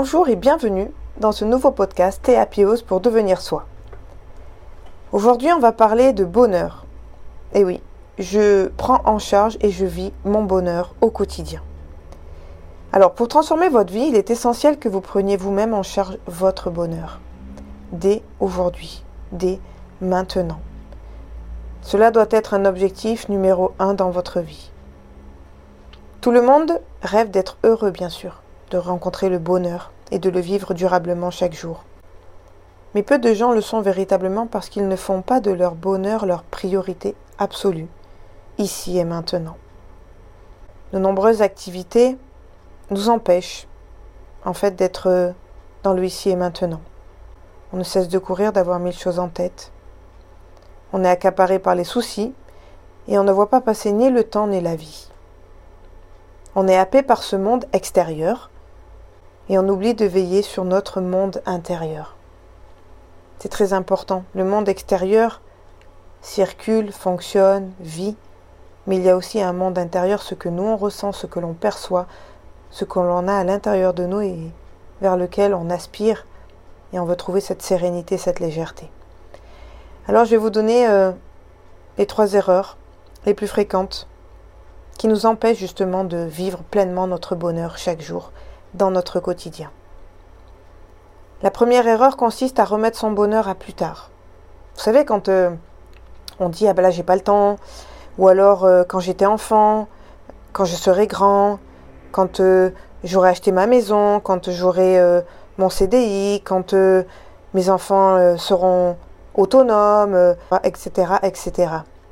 Bonjour et bienvenue dans ce nouveau podcast Théapios pour devenir soi. Aujourd'hui, on va parler de bonheur. Et oui, je prends en charge et je vis mon bonheur au quotidien. Alors, pour transformer votre vie, il est essentiel que vous preniez vous-même en charge votre bonheur. Dès aujourd'hui, dès maintenant. Cela doit être un objectif numéro un dans votre vie. Tout le monde rêve d'être heureux, bien sûr, de rencontrer le bonheur et de le vivre durablement chaque jour. Mais peu de gens le sont véritablement parce qu'ils ne font pas de leur bonheur leur priorité absolue, ici et maintenant. De nombreuses activités nous empêchent, en fait, d'être dans le ici et maintenant. On ne cesse de courir, d'avoir mille choses en tête. On est accaparé par les soucis et on ne voit pas passer ni le temps ni la vie. On est happé par ce monde extérieur et on oublie de veiller sur notre monde intérieur. C'est très important. Le monde extérieur circule, fonctionne, vit, mais il y a aussi un monde intérieur, ce que nous on ressent, ce que l'on perçoit, ce que l'on a à l'intérieur de nous et vers lequel on aspire et on veut trouver cette sérénité, cette légèreté. Alors je vais vous donner euh, les trois erreurs les plus fréquentes qui nous empêchent justement de vivre pleinement notre bonheur chaque jour dans notre quotidien. La première erreur consiste à remettre son bonheur à plus tard. Vous savez, quand euh, on dit ah ben là j'ai pas le temps, ou alors euh, quand j'étais enfant, quand je serai grand, quand euh, j'aurai acheté ma maison, quand j'aurai mon CDI, quand mes enfants seront autonomes, etc., etc.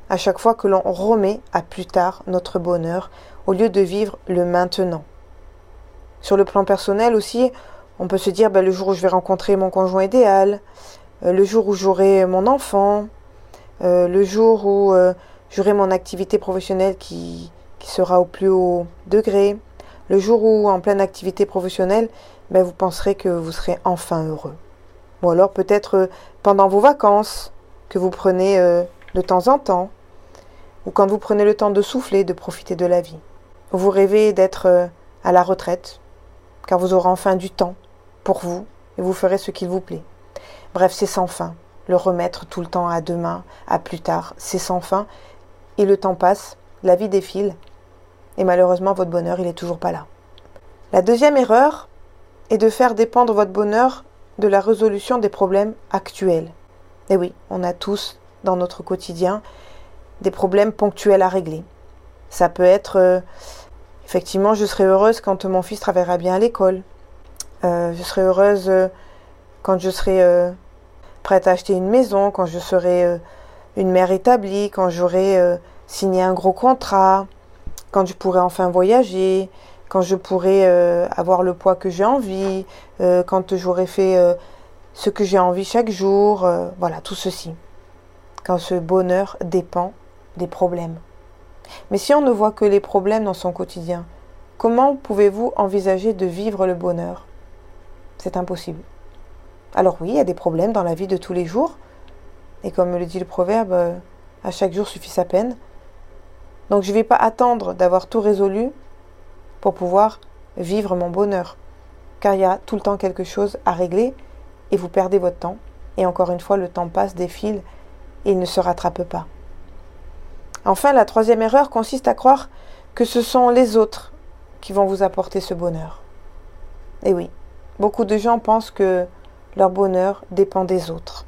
À chaque fois que l'on remet à plus tard notre bonheur, au lieu de vivre le maintenant. Sur le plan personnel aussi, on peut se dire ben, le jour où je vais rencontrer mon conjoint idéal, euh, le jour où j'aurai mon enfant, euh, le jour où euh, j'aurai mon activité professionnelle qui, qui, sera au plus haut degré, le jour où en pleine activité professionnelle, ben, vous penserez que vous serez enfin heureux. Ou alors peut-être pendant vos vacances que vous prenez de temps en temps, ou quand vous prenez le temps de souffler, de profiter de la vie. Vous rêvez d'être à la retraite, car vous aurez enfin du temps pour vous et vous ferez ce qu'il vous plaît. Bref, c'est sans fin. Le remettre tout le temps à demain, à plus tard, c'est sans fin. Et le temps passe, la vie défile, et malheureusement votre bonheur, il n'est toujours pas là. La deuxième erreur est de faire dépendre votre bonheur de la résolution des problèmes actuels. Et oui, on a tous dans notre quotidien des problèmes ponctuels à régler. Ça peut être euh, effectivement, je serai heureuse quand mon fils travaillera bien à l'école. Euh, je serai heureuse euh, quand je serai euh, prête à acheter une maison, quand je serai une mère établie, quand j'aurai signé un gros contrat, quand je pourrai enfin voyager, quand je pourrai avoir le poids que j'ai envie, quand j'aurai fait ce que j'ai envie chaque jour, voilà, tout ceci. Quand ce bonheur dépend des problèmes. Mais si on ne voit que les problèmes dans son quotidien, comment pouvez-vous envisager de vivre le bonheur? C'est impossible. Alors oui, il y a des problèmes dans la vie de tous les jours. Et comme le dit le proverbe, euh, à chaque jour suffit sa peine. Donc je ne vais pas attendre d'avoir tout résolu pour pouvoir vivre mon bonheur. Car il y a tout le temps quelque chose à régler et vous perdez votre temps. Et encore une fois, le temps passe, défile et il ne se rattrape pas. Enfin, la troisième erreur consiste à croire que ce sont les autres qui vont vous apporter ce bonheur. Et oui, Beaucoup de gens pensent que leur bonheur dépend des autres.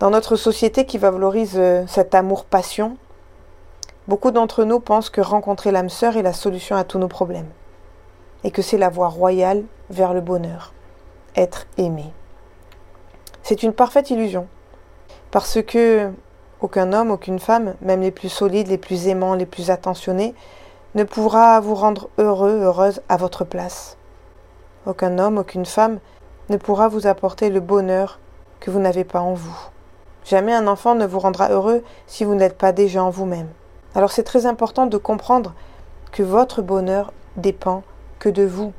Dans notre société qui valorise euh, cet amour-passion, beaucoup d'entre nous pensent que rencontrer l'âme sœur est la solution à tous nos problèmes et que c'est la voie royale vers le bonheur, être aimé. C'est une parfaite illusion parce que aucun homme, aucune femme, même les plus solides, les plus aimants, les plus attentionnés, ne pourra vous rendre heureux, heureuse à votre place. Aucun homme, aucune femme ne pourra vous apporter le bonheur que vous n'avez pas en vous. Jamais un enfant ne vous rendra heureux si vous n'êtes pas déjà en vous-même. Alors c'est très important de comprendre que votre bonheur dépend que de vous,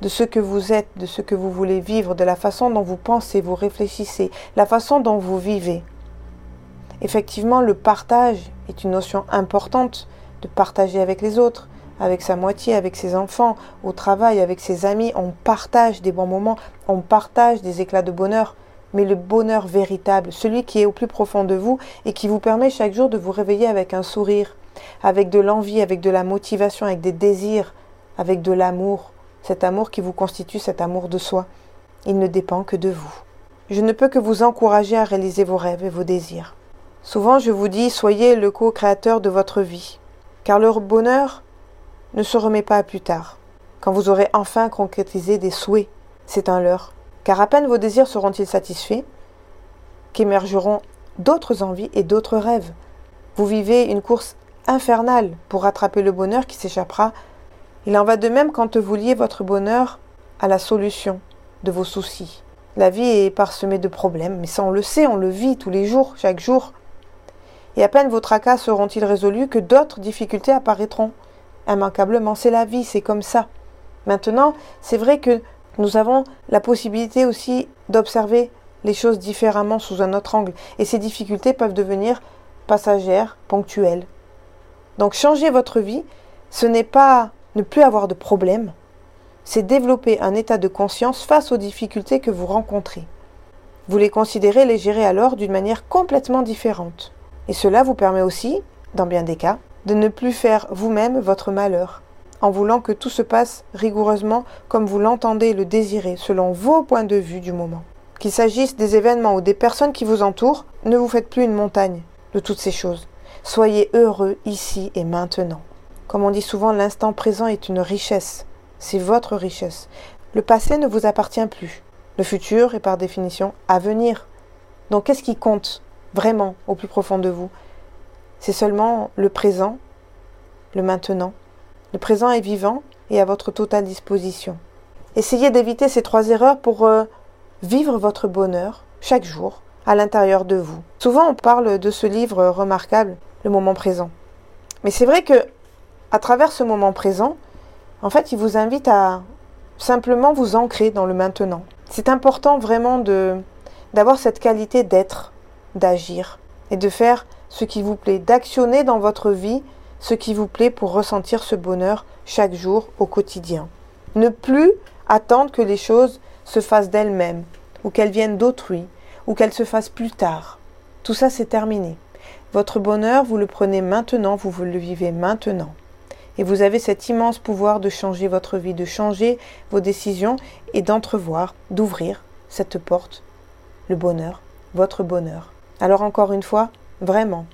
de ce que vous êtes, de ce que vous voulez vivre, de la façon dont vous pensez, vous réfléchissez, la façon dont vous vivez. Effectivement, le partage est une notion importante de partager avec les autres, avec sa moitié, avec ses enfants, au travail, avec ses amis. On partage des bons moments, on partage des éclats de bonheur. Mais le bonheur véritable, celui qui est au plus profond de vous et qui vous permet chaque jour de vous réveiller avec un sourire, avec de l'envie, avec de la motivation, avec des désirs, avec de l'amour, cet amour qui vous constitue, cet amour de soi. Il ne dépend que de vous. Je ne peux que vous encourager à réaliser vos rêves et vos désirs. Souvent je vous dis, soyez le co-créateur de votre vie, car le bonheur ne se remet pas à plus tard, quand vous aurez enfin concrétisé des souhaits, c'est un leurre, car à peine vos désirs seront-ils satisfaits, qu'émergeront d'autres envies et d'autres rêves. Vous vivez une course infernale pour rattraper le bonheur qui s'échappera. Il en va de même quand vous liez votre bonheur à la solution de vos soucis. La vie est parsemée de problèmes, mais ça on le sait, on le vit tous les jours, chaque jour. Et à peine vos tracas seront-ils résolus que d'autres difficultés apparaîtront. Immanquablement, c'est la vie, c'est comme ça. Maintenant, c'est vrai que nous avons la possibilité aussi d'observer les choses différemment sous un autre angle, et ces difficultés peuvent devenir passagères, ponctuelles. Donc changer votre vie, ce n'est pas ne plus avoir de problèmes, c'est développer un état de conscience face aux difficultés que vous rencontrez. Vous les considérez, les gérer alors d'une manière complètement différente. Et cela vous permet aussi, dans bien des cas, de ne plus faire vous-même votre malheur, en voulant que tout se passe rigoureusement comme vous l'entendez et le désirez, selon vos points de vue du moment. Qu'il s'agisse des événements ou des personnes qui vous entourent, ne vous faites plus une montagne de toutes ces choses. Soyez heureux ici et maintenant. Comme on dit souvent, l'instant présent est une richesse. C'est votre richesse. Le passé ne vous appartient plus. Le futur est par définition à venir. Donc qu'est-ce qui compte vraiment au plus profond de vous C'est seulement le présent, le maintenant. Le présent est vivant et à votre totale disposition. Essayez d'éviter ces trois erreurs pour euh, vivre votre bonheur chaque jour à l'intérieur de vous. Souvent on parle de ce livre remarquable, Le moment présent. Mais c'est vrai que à travers ce moment présent, en fait, il vous invite à simplement vous ancrer dans le maintenant. C'est important vraiment de d'avoir cette qualité d'être, d'agir et de faire ce qui vous plaît, d'actionner dans votre vie ce qui vous plaît pour ressentir ce bonheur chaque jour au quotidien. Ne plus attendre que les choses se fassent d'elles-mêmes, ou qu'elles viennent d'autrui, ou qu'elles se fassent plus tard. Tout ça, c'est terminé. Votre bonheur, vous le prenez maintenant, vous, le vivez maintenant. Et vous avez cet immense pouvoir de changer votre vie, de changer vos décisions et d'entrevoir, d'ouvrir cette porte, le bonheur, votre bonheur. Alors encore une fois, vraiment,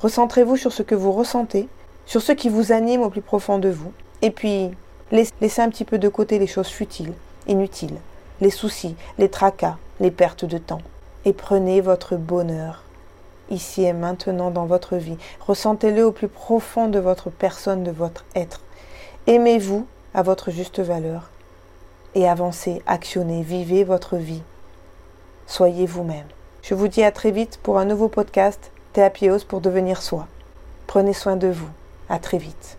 recentrez-vous sur ce que vous ressentez, sur ce qui vous anime au plus profond de vous, et puis laissez un petit peu de côté les choses futiles, inutiles, les soucis, les tracas, les pertes de temps, et prenez votre bonheur ici et maintenant dans votre vie. Ressentez-le au plus profond de votre personne, de votre être. Aimez-vous à votre juste valeur et avancez, actionnez, vivez votre vie. Soyez vous-même. Je vous dis à très vite pour un nouveau podcast Théapios pour devenir soi. Prenez soin de vous. À très vite.